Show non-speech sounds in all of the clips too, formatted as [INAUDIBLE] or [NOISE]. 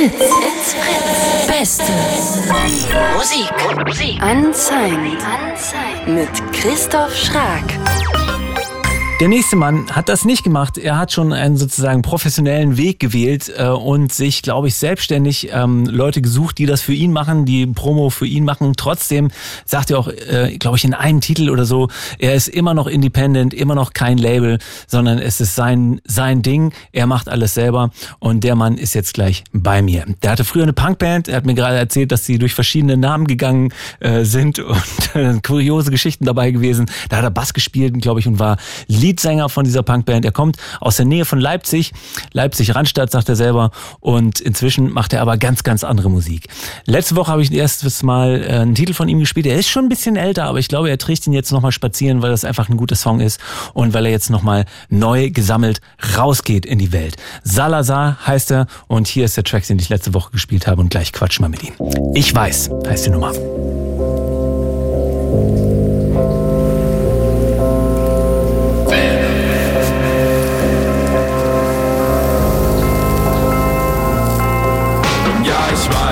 Fritz. It's Fritz. Beste Musik. Musik. Unsigned. Mit Christoph Schrag. Der nächste Mann hat das nicht gemacht. Er hat schon einen sozusagen professionellen Weg gewählt äh, und sich, glaube ich, selbstständig ähm, Leute gesucht, die das für ihn machen, die Promo für ihn machen. Trotzdem sagt er auch, äh, glaube ich, in einem Titel oder so, er ist immer noch independent, immer noch kein Label, sondern es ist sein, sein Ding. Er macht alles selber und der Mann ist jetzt gleich bei mir. Der hatte früher eine Punkband. Er hat mir gerade erzählt, dass sie durch verschiedene Namen gegangen äh, sind [LAUGHS] und äh, kuriose Geschichten dabei gewesen. Da hat er Bass gespielt, glaube ich, und war Lied Leadsänger von dieser Punkband. Er kommt aus der Nähe von Leipzig, Leipzig-Randstadt, sagt er selber. Und inzwischen macht er aber ganz, ganz andere Musik. Letzte Woche habe ich erstes Mal äh, einen Titel von ihm gespielt. Er ist schon ein bisschen älter, aber ich glaube, er trägt ihn jetzt nochmal spazieren, weil das einfach ein guter Song ist und weil er jetzt nochmal neu gesammelt rausgeht in die Welt. Salazar heißt er und hier ist der Track, den ich letzte Woche gespielt habe und gleich quatschen wir mit ihm. Ich weiß, heißt die Nummer.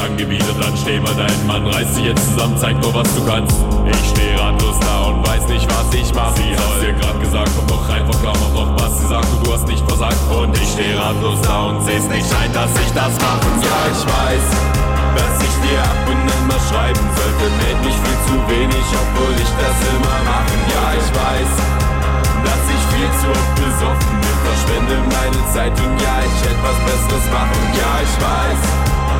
angewidert, dann steh mal dein Mann, reiß dich jetzt zusammen, zeig nur was du kannst. Ich steh ratlos da und weiß nicht, was ich mach. Sie hat dir grad gesagt, komm doch einfach klar, mach noch was. Sie sagt, du hast nicht versagt. Und ich steh ratlos da und seh's nicht ein, dass ich das machen soll. Ja, ich weiß, dass ich dir ab und an schreiben sollte. Meld mich viel zu wenig, obwohl ich das immer machen. Ja, ich weiß, dass ich viel zu oft besoffen bin. Verschwende meine Zeit und ja, ich hätte was Besseres machen. Ja, ich weiß.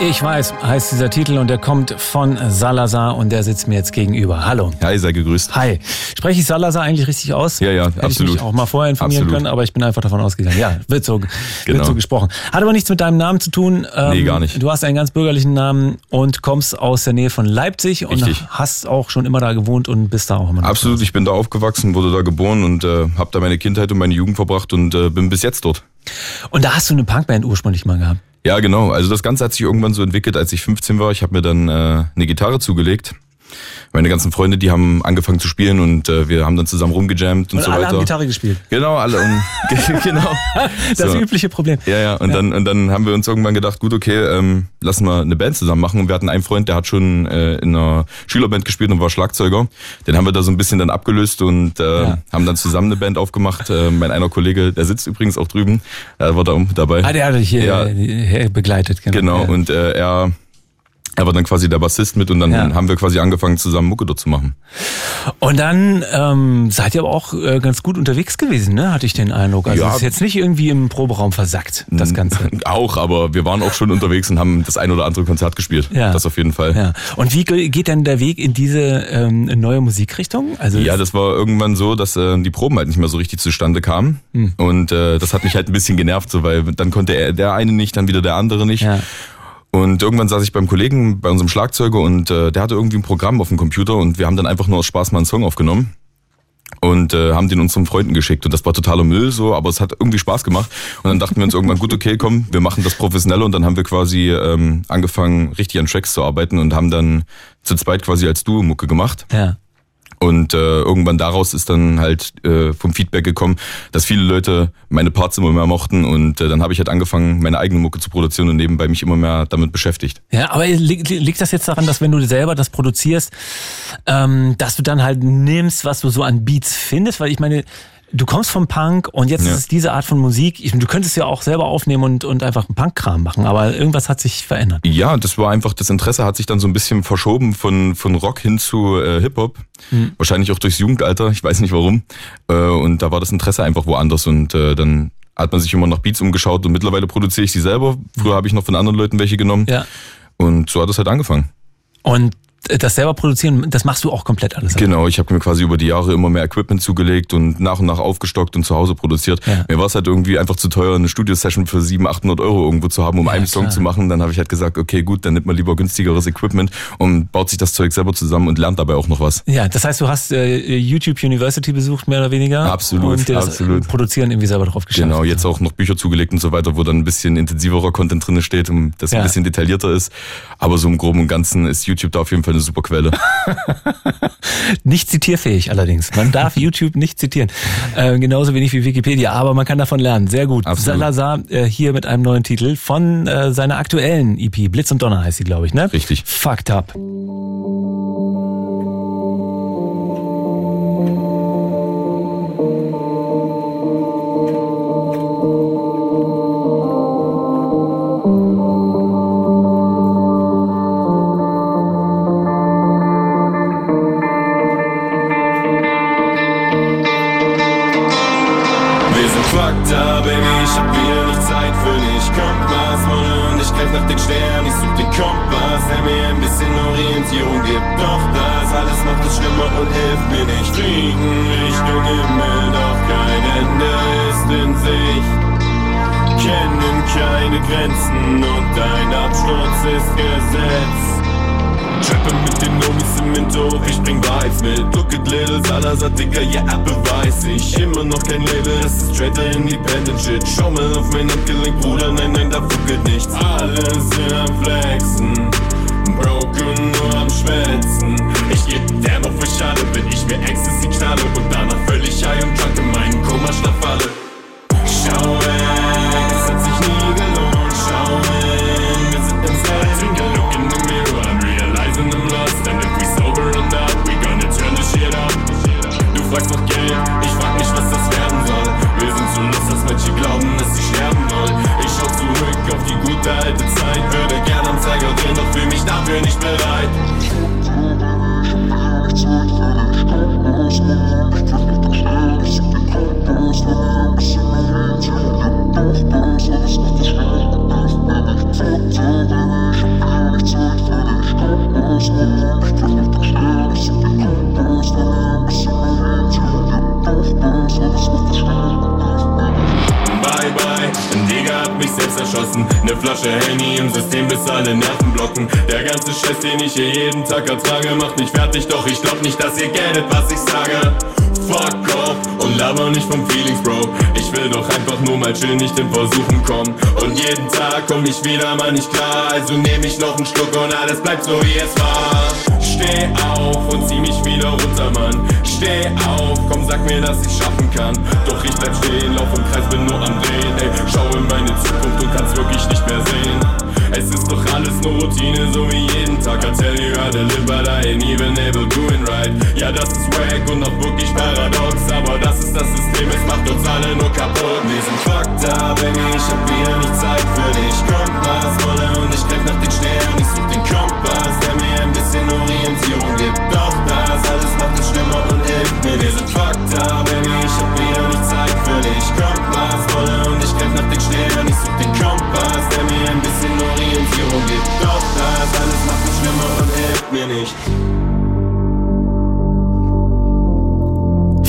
Ich weiß, heißt dieser Titel und der kommt von Salazar und der sitzt mir jetzt gegenüber. Hallo. Hi, sei gegrüßt. Hi. Spreche ich Salazar eigentlich richtig aus? Ja, ja, Hätte absolut. ich mich auch mal vorher informieren absolut. können, aber ich bin einfach davon ausgegangen. Ja, wird so, genau. wird so gesprochen. Hat aber nichts mit deinem Namen zu tun. Ähm, nee, gar nicht. Du hast einen ganz bürgerlichen Namen und kommst aus der Nähe von Leipzig richtig. und hast auch schon immer da gewohnt und bist da auch immer. Absolut, ich bin da aufgewachsen, wurde da geboren und äh, habe da meine Kindheit und meine Jugend verbracht und äh, bin bis jetzt dort. Und da hast du eine Punkband ursprünglich mal gehabt? Ja, genau. Also das Ganze hat sich irgendwann so entwickelt, als ich 15 war. Ich habe mir dann äh, eine Gitarre zugelegt meine ganzen Freunde, die haben angefangen zu spielen und äh, wir haben dann zusammen rumgejammt und, Und so alle weiter. haben Gitarre gespielt. Genau, alle und [LAUGHS] [LAUGHS] genau. Das So. übliche Problem. Ja, ja, und dann und dann haben wir uns irgendwann gedacht, gut, okay, ähm, lassen wir eine Band zusammen machen. Und wir hatten einen Freund, der hat schon äh, in einer Schülerband gespielt und war Schlagzeuger. Den haben wir da so ein bisschen dann abgelöst und äh, Ja. haben dann zusammen eine Band aufgemacht. Äh, mein einer Kollege, der sitzt übrigens auch drüben, er war da dabei. Ah, der hat dich hier, Ja. begleitet. Genau, Ja. und äh, er, er war dann quasi der Bassist mit und dann Ja. haben wir quasi angefangen, zusammen Mucke dort zu machen. Und dann ähm, seid ihr aber auch äh, ganz gut unterwegs gewesen, ne? Hatte ich den Eindruck. Also Ja. es ist jetzt nicht irgendwie im Proberaum versackt, das Ganze. [LAUGHS] Auch, aber wir waren auch schon unterwegs und haben das ein oder andere Konzert gespielt. Ja. Das auf jeden Fall. Ja. Und wie ge- geht denn der Weg in diese ähm, neue Musikrichtung? Also Ja, das war irgendwann so, dass äh, die Proben halt nicht mehr so richtig zustande kamen. Hm. Und äh, das hat mich halt ein bisschen genervt, so, weil dann konnte er, der eine nicht, dann wieder der andere nicht. Ja. Und irgendwann saß ich beim Kollegen, bei unserem Schlagzeuger und äh, der hatte irgendwie ein Programm auf dem Computer und wir haben dann einfach nur aus Spaß mal einen Song aufgenommen und äh, haben den unseren Freunden geschickt und das war totaler Müll so, aber es hat irgendwie Spaß gemacht und dann dachten wir uns irgendwann gut okay komm wir machen das professionell und dann haben wir quasi ähm, angefangen richtig an Tracks zu arbeiten und haben dann zu zweit quasi als Duo Mucke gemacht ja. Und äh, irgendwann daraus ist dann halt äh, vom Feedback gekommen, dass viele Leute meine Parts immer mehr mochten und äh, dann habe ich halt angefangen, meine eigene Mucke zu produzieren und nebenbei mich immer mehr damit beschäftigt. Ja, aber liegt, liegt das jetzt daran, dass wenn du selber das produzierst, ähm, dass du dann halt nimmst, was du so an Beats findest? Weil ich meine, du kommst vom Punk und jetzt Ja. ist es diese Art von Musik. Ich, du könntest ja auch selber aufnehmen und, und einfach einen Punk-Kram machen, aber irgendwas hat sich verändert. Ja, das war einfach, das Interesse hat sich dann so ein bisschen verschoben von, von Rock hin zu äh, Hip-Hop. Wahrscheinlich auch durchs Jugendalter, ich weiß nicht warum. Äh, und da war das Interesse einfach woanders und äh, dann hat man sich immer nach Beats umgeschaut und mittlerweile produziere ich sie selber. Früher habe ich noch von anderen Leuten welche genommen. Ja. Und so hat es halt angefangen. Und das selber produzieren, das machst du auch komplett alles. Genau, ich habe mir quasi über die Jahre immer mehr Equipment zugelegt und nach und nach aufgestockt und zu Hause produziert. Ja. Mir war es halt irgendwie einfach zu teuer, eine Studio-Session für 700, 800 Euro irgendwo zu haben, um Ja, einen Song klar. zu machen. Dann habe ich halt gesagt, okay, gut, dann nimmt man lieber günstigeres Equipment und baut sich das Zeug selber zusammen und lernt dabei auch noch was. Ja, das heißt, du hast äh, YouTube University besucht, mehr oder weniger. Absolut, Und dir das absolut. Produzieren irgendwie selber drauf geschafft. Genau, jetzt auch noch Bücher zugelegt und so weiter, wo dann ein bisschen intensiverer Content drinne steht und das Ja. ein bisschen detaillierter ist. Aber so im Groben und Ganzen ist YouTube da auf jeden Fall eine super Quelle. [LAUGHS] Nicht zitierfähig allerdings. Man darf [LAUGHS] YouTube nicht zitieren. Äh, genauso wenig wie Wikipedia, aber man kann davon lernen. Sehr gut. Absolut. Salazar äh, hier mit einem neuen Titel von äh, seiner aktuellen EP. Blitz und Donner heißt sie, glaube ich, ne? Richtig. Fucked up. Den Sternen Ich such den Kompass, der mir ein bisschen Orientierung gibt. Doch das alles macht es schlimmer und hilft mir nicht. Fliegen Richtung Himmel, doch kein Ende ist in Sicht. Kennen keine Grenzen und dein Absturz ist Gesetz Trappe mit den Homies im Hinterhof, ich bring Vibes mit. Look at Little Digga, ja, yeah, beweis ich Immer noch kein Label, das ist straighter Independent Shit. Schau mal auf mein Handgelenk, Bruder, nein, nein, da fuckelt nichts. Alle sind am Flexen, broken, nur am Schwätzen. Ich geb damn auf euch alle, bin ich mir Ecstasy knalle Und danach völlig high und drunk in meinen Komaschlaf falle Zeit Würde gern am Zeiger drehen, doch fühl mich dafür nicht bereit. Bye bye, mich selbst erschossen. Ne Flasche Henny im System, bis alle Nerven blocken. Der ganze Scheiß, den ich hier jeden Tag ertrage, macht mich fertig, doch ich glaub nicht, dass ihr geltet, was ich sage. Fuck off und laber nicht vom Feelings, Bro. Ich will doch einfach nur mal chill, nicht in Versuchen kommen. Und jeden Tag komm ich wieder mal nicht klar, also nehm ich noch einen Schluck und alles bleibt so wie es war. Steh auf und zieh mich wieder runter, Mann. Steh auf, komm, sag mir, dass ich schaffen kann. Doch ich bleib stehen, lauf im Kreis, bin nur am Drehen. Ey, schau in meine Zukunft und kann's wirklich nicht mehr sehen. Es ist doch alles nur Routine, so wie jeden Tag. I tell you live, but I ain't even able doing right. Ja, das ist wack und auch wirklich paradox. Aber das ist das System, es macht uns alle nur kaputt. Wir sind fucked up, Baby, ich hab wieder nicht Zeit für dich. Kommt was wolle und ich greif nach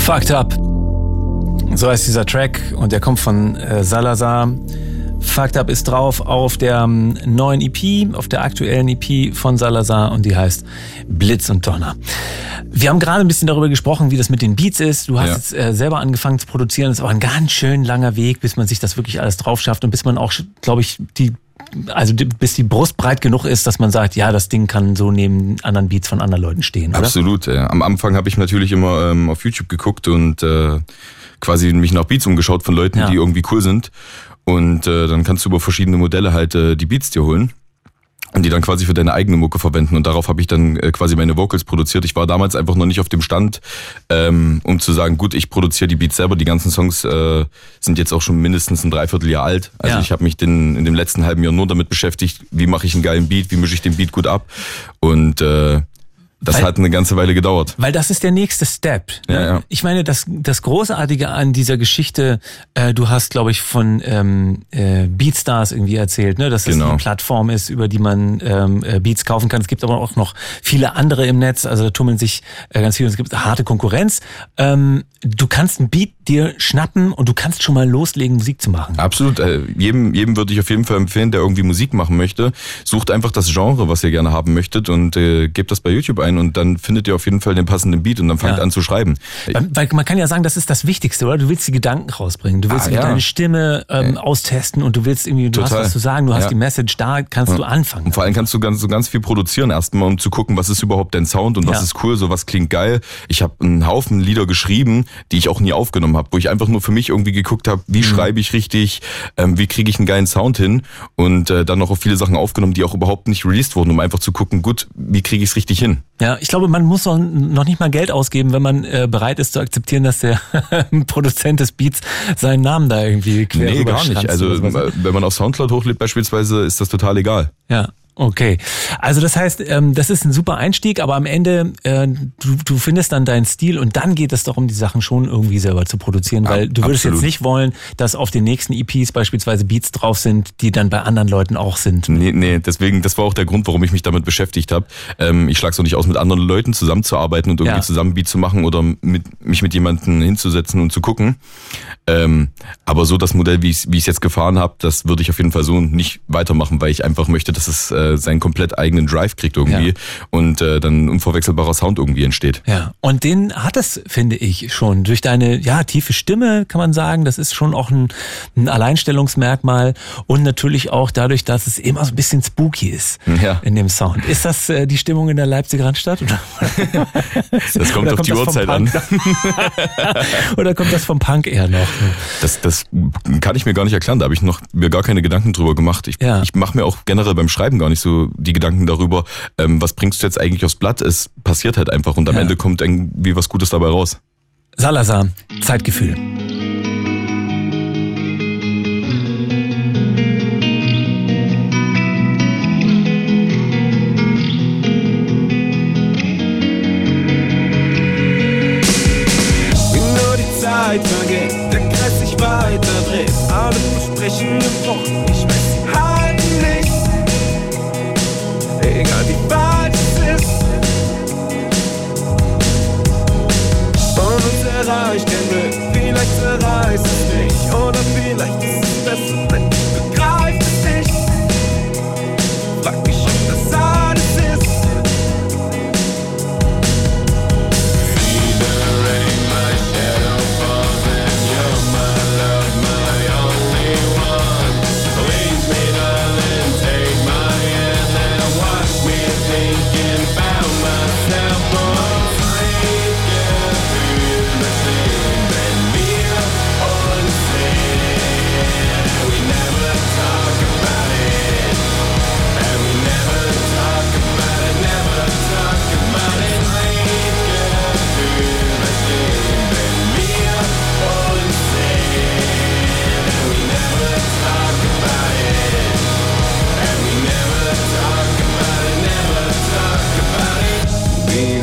Fucked Up. So heißt dieser Track und der kommt von äh, Salazar. Fucked Up ist drauf auf der ähm, neuen EP, auf der aktuellen EP von Salazar und die heißt Blitz und Donner. Wir haben gerade ein bisschen darüber gesprochen, wie das mit den Beats ist. Du hast Ja. jetzt äh, selber angefangen zu produzieren. Das ist aber ein ganz schön langer Weg, bis man sich das wirklich alles drauf schafft und bis man auch, glaube ich, die also bis die Brust breit genug ist, dass man sagt, ja, das Ding kann so neben anderen Beats von anderen Leuten stehen, oder? Absolut. Ja. Am Anfang habe ich natürlich immer ähm, auf YouTube geguckt und äh, quasi mich nach Beats umgeschaut von Leuten, Ja. die irgendwie cool sind. Und äh, dann kannst du über verschiedene Modelle halt äh, die Beats dir holen und die dann quasi für deine eigene Mucke verwenden. Und darauf habe ich dann äh, quasi meine Vocals produziert. Ich war damals einfach noch nicht auf dem Stand, ähm, um zu sagen, gut, ich produziere die Beats selber. Die ganzen Songs äh, sind jetzt auch schon mindestens ein Dreivierteljahr alt. Also Ja. ich habe mich den, in dem letzten halben Jahr nur damit beschäftigt, wie mache ich einen geilen Beat, wie mische ich den Beat gut ab. Und äh, das Weil- hat eine ganze Weile gedauert. Weil das ist der nächste Step. ne? Ja, ja. Ich meine, das, das Großartige an dieser Geschichte, äh, du hast, glaube ich, von ähm, äh, Beatstars irgendwie erzählt, ne? dass es Genau. eine Plattform ist, über die man ähm, äh, Beats kaufen kann. Es gibt aber auch noch viele andere im Netz, also da tummeln sich äh, ganz viele und es gibt harte Konkurrenz. Ähm, du kannst ein Beat dir schnappen und du kannst schon mal loslegen, Musik zu machen. Absolut. Äh, jedem, jedem würde ich auf jeden Fall empfehlen, der irgendwie Musik machen möchte. Sucht einfach das Genre, was ihr gerne haben möchtet und äh, gebt das bei YouTube ein und dann findet ihr auf jeden Fall den passenden Beat und dann fangt Ja. an zu schreiben. Weil, weil man kann ja sagen, das ist das Wichtigste, oder? Du willst die Gedanken rausbringen, du willst Ah, ja. deine Stimme ähm, austesten und du willst irgendwie, du Total. hast was zu sagen, du hast Ja. die Message da, kannst du anfangen. Und vor allem kannst du ganz, so ganz viel produzieren erstmal, um zu gucken, was ist überhaupt dein Sound und was Ja. ist cool, so was klingt geil. Ich habe einen Haufen Lieder geschrieben, die ich auch nie aufgenommen habe, wo ich einfach nur für mich irgendwie geguckt habe, Mhm. wie schreibe ich richtig, ähm, wie kriege ich einen geilen Sound hin und äh, dann noch auf viele Sachen aufgenommen, die auch überhaupt nicht released wurden, um einfach zu gucken, gut, wie kriege ich es richtig hin. Ja, ich glaube, man muss noch, noch nicht mal Geld ausgeben, wenn man äh, bereit ist zu akzeptieren, dass der [LAUGHS] Produzent des Beats seinen Namen da irgendwie quer Nee, gar nicht. Also sowas. äh, wenn man auf Soundcloud hochlädt beispielsweise, ist das total egal. Ja. Okay, also das heißt, ähm, das ist ein super Einstieg, aber am Ende äh, du, du findest dann deinen Stil und dann geht es darum, die Sachen schon irgendwie selber zu produzieren, weil du würdest absolut. jetzt nicht wollen, dass auf den nächsten EPs beispielsweise Beats drauf sind, die dann bei anderen Leuten auch sind. Nee, nee, deswegen, das war auch der Grund, warum ich mich damit beschäftigt habe. Ähm, ich schlage so nicht aus, mit anderen Leuten zusammenzuarbeiten und irgendwie Ja. zusammen Beat zu machen oder mit, mich mit jemandem hinzusetzen und zu gucken. Ähm, aber so das Modell, wie ich es jetzt gefahren habe, das würde ich auf jeden Fall so nicht weitermachen, weil ich einfach möchte, dass es äh, seinen komplett eigenen Drive kriegt irgendwie Ja. und äh, dann ein unverwechselbarer Sound irgendwie entsteht. Ja, und den hat es, finde ich, schon. Durch deine ja tiefe Stimme kann man sagen, das ist schon auch ein, ein Alleinstellungsmerkmal und natürlich auch dadurch, dass es immer so ein bisschen spooky ist Ja. in dem Sound. Ist das äh, die Stimmung in der Leipziger Randstadt? Oder, [LAUGHS] Das kommt oder auf die das vom Uhrzeit an. [LAUGHS] Oder kommt das vom Punk eher noch? Das, das kann ich mir gar nicht erklären. Da habe ich noch mir gar keine Gedanken drüber gemacht. Ich, Ja. ich mache mir auch generell beim Schreiben gar nicht so die Gedanken darüber, ähm, was bringst du jetzt eigentlich aufs Blatt. Es passiert halt einfach und am Ja. Ende kommt irgendwie was Gutes dabei raus. Salazar, Zeitgefühl.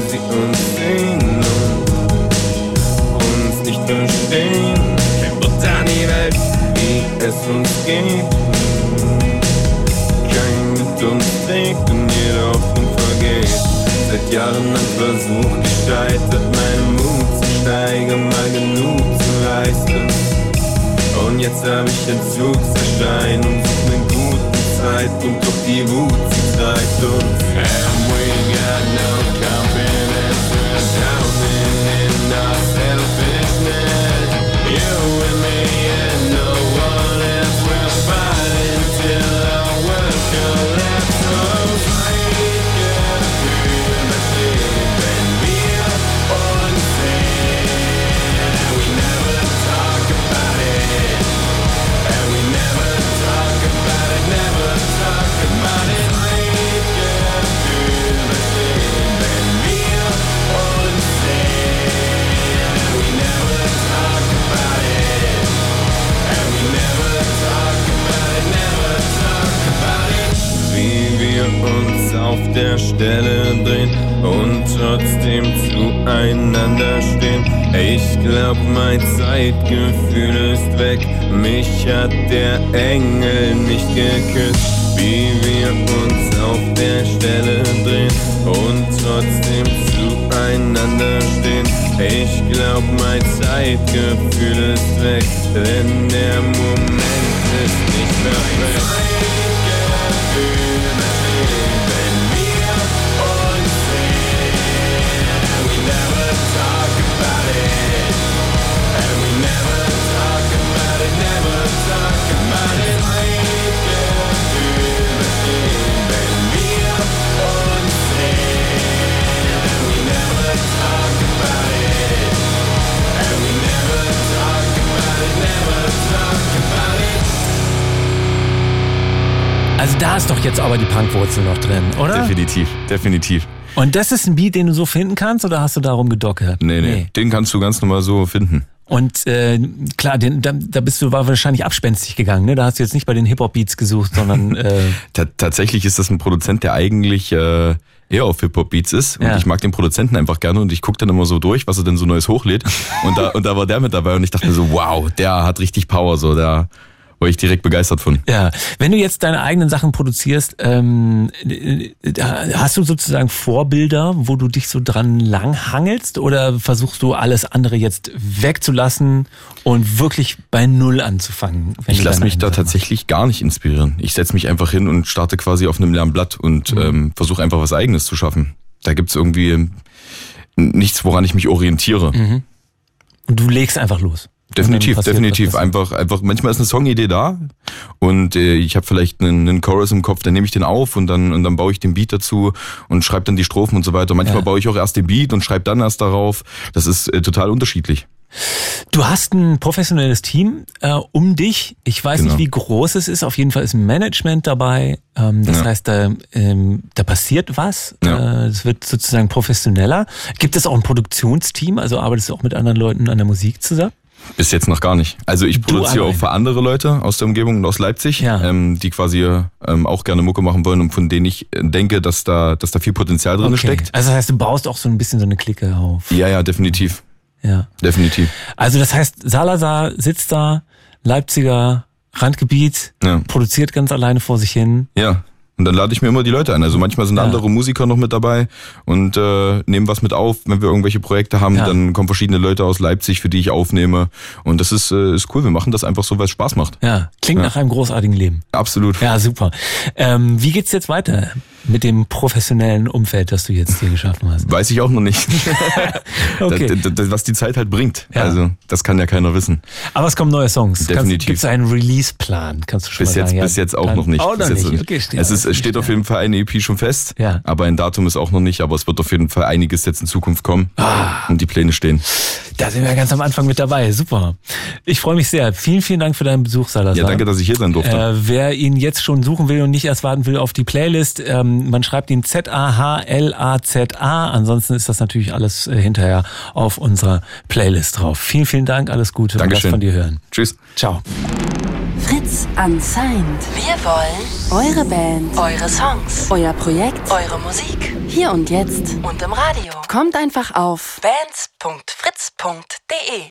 sie uns sehen und uns nicht verstehen. Kein Gott an die Welt, wie es uns geht. Kein mit uns trägt und jeder Hoffnung vergeht. Seit Jahren ein Versuch gescheitert, meinen Mut zu steigern, mal genug zu leisten. Und jetzt habe ich Entzugserscheinung, such mir Zeitpunkt, um doch die Wut, sie treibt uns. And we got no confidence, we're drowning in our selfishness. Zueinander stehen. Ich glaub, mein Zeitgefühl ist weg. Mich hat der Engel nicht geküsst. Wie wir uns auf der Stelle drehen und trotzdem zueinander stehen. Ich glaub, mein Zeitgefühl ist weg, denn der Moment ist nicht mehr weg. Also da ist doch jetzt aber die Punkwurzel noch drin, oder? Definitiv, definitiv. Und das ist ein Beat, den du so finden kannst oder hast du darum gedockert? Nee, nee, den kannst du ganz normal so finden. Und äh, klar, den, da, da bist du war wahrscheinlich abspenstig gegangen, ne? Da hast du jetzt nicht bei den Hip-Hop-Beats gesucht, sondern [LAUGHS] äh, Ta tatsächlich ist das ein Produzent, der eigentlich äh, eher auf Hip-Hop-Beats ist. Und Ja. ich mag den Produzenten einfach gerne und ich gucke dann immer so durch, was er denn so Neues hochlädt. Und da, und da war der mit dabei und ich dachte mir so, wow, der hat richtig Power, so, da war ich direkt begeistert von. ja. Wenn du jetzt deine eigenen Sachen produzierst, ähm, äh, hast du sozusagen Vorbilder, wo du dich so dran langhangelst oder versuchst du alles andere jetzt wegzulassen und wirklich bei Null anzufangen? Ich lasse mich da tatsächlich gar nicht inspirieren. Ich setze mich einfach hin und starte quasi auf einem leeren Blatt und Mhm. ähm, versuche einfach was Eigenes zu schaffen. Da gibt's irgendwie ähm, nichts, woran ich mich orientiere. machst? Und du legst einfach los. Definitiv, definitiv. Einfach, einfach, manchmal ist eine Songidee da und äh, ich habe vielleicht einen, einen Chorus im Kopf, dann nehme ich den auf und dann und dann baue ich den Beat dazu und schreibe dann die Strophen und so weiter. Manchmal Ja. baue ich auch erst den Beat und schreibe dann erst darauf. Das ist äh, total unterschiedlich. Du hast ein professionelles Team äh, um dich. Ich weiß Genau. nicht, wie groß es ist. Auf jeden Fall ist ein Management dabei. Ähm, das Ja. heißt, da, ähm, da passiert was. Ja. Äh, es wird sozusagen professioneller. Gibt es auch ein Produktionsteam? Also arbeitest du auch mit anderen Leuten an der Musik zusammen? Bis jetzt noch gar nicht. Also ich Du produziere auch für andere Leute aus der Umgebung und aus Leipzig, Ja. ähm, die quasi ähm, auch gerne Mucke machen wollen und von denen ich äh, denke, dass da, dass da viel Potenzial drin steckt. Also das heißt, du baust auch so ein bisschen so eine Clique auf. Ja, ja, definitiv. Ja. Definitiv. Also das heißt, Salazar sitzt da, Leipziger Randgebiet, Ja. produziert ganz alleine vor sich hin. Ja. Und dann lade ich mir immer die Leute ein. Also manchmal sind Ja. andere Musiker noch mit dabei und äh, nehmen was mit auf. Wenn wir irgendwelche Projekte haben, Ja. dann kommen verschiedene Leute aus Leipzig, für die ich aufnehme. Und das ist, äh, ist cool. Wir machen das einfach so, weil es Spaß macht. Ja, klingt Ja. nach einem großartigen Leben. Absolut. Ja, super. Ähm, wie geht's jetzt weiter mit dem professionellen Umfeld, das du jetzt hier geschaffen hast? Weiß ich auch noch nicht. [LAUGHS] Okay. das, das, was die Zeit halt bringt. Ja. Also das kann ja keiner wissen. Aber es kommen neue Songs. Definitiv. Gibt es einen Release-Plan? Kannst du schon Bis mal jetzt, sagen? Ja, bis jetzt auch noch nicht. Auch Bis noch nicht. Okay, steht es ist, steht nicht, auf ja. jeden Fall eine EP schon fest. Ja. Aber ein Datum ist auch noch nicht. Aber es wird auf jeden Fall einiges jetzt in Zukunft kommen. Ah. Und die Pläne stehen. Da sind wir ganz am Anfang mit dabei. Super. Ich freue mich sehr. Vielen, vielen Dank für deinen Besuch, Salazar. Ja, danke, dass ich hier sein durfte. Äh, wer ihn jetzt schon suchen will und nicht erst warten will auf die Playlist, ähm, man schreibt ihn Z-A-H-L-A-Z-A. Ansonsten ist das natürlich alles äh, hinterher auf unserer Playlist drauf. Vielen, vielen Dank, alles Gute Dankeschön. von dir hören. Tschüss. Ciao. Fritz unsigned. Wir wollen eure Band, eure Songs, euer Projekt, eure Musik. Hier und jetzt und im Radio. Kommt einfach auf bands.fritz.de.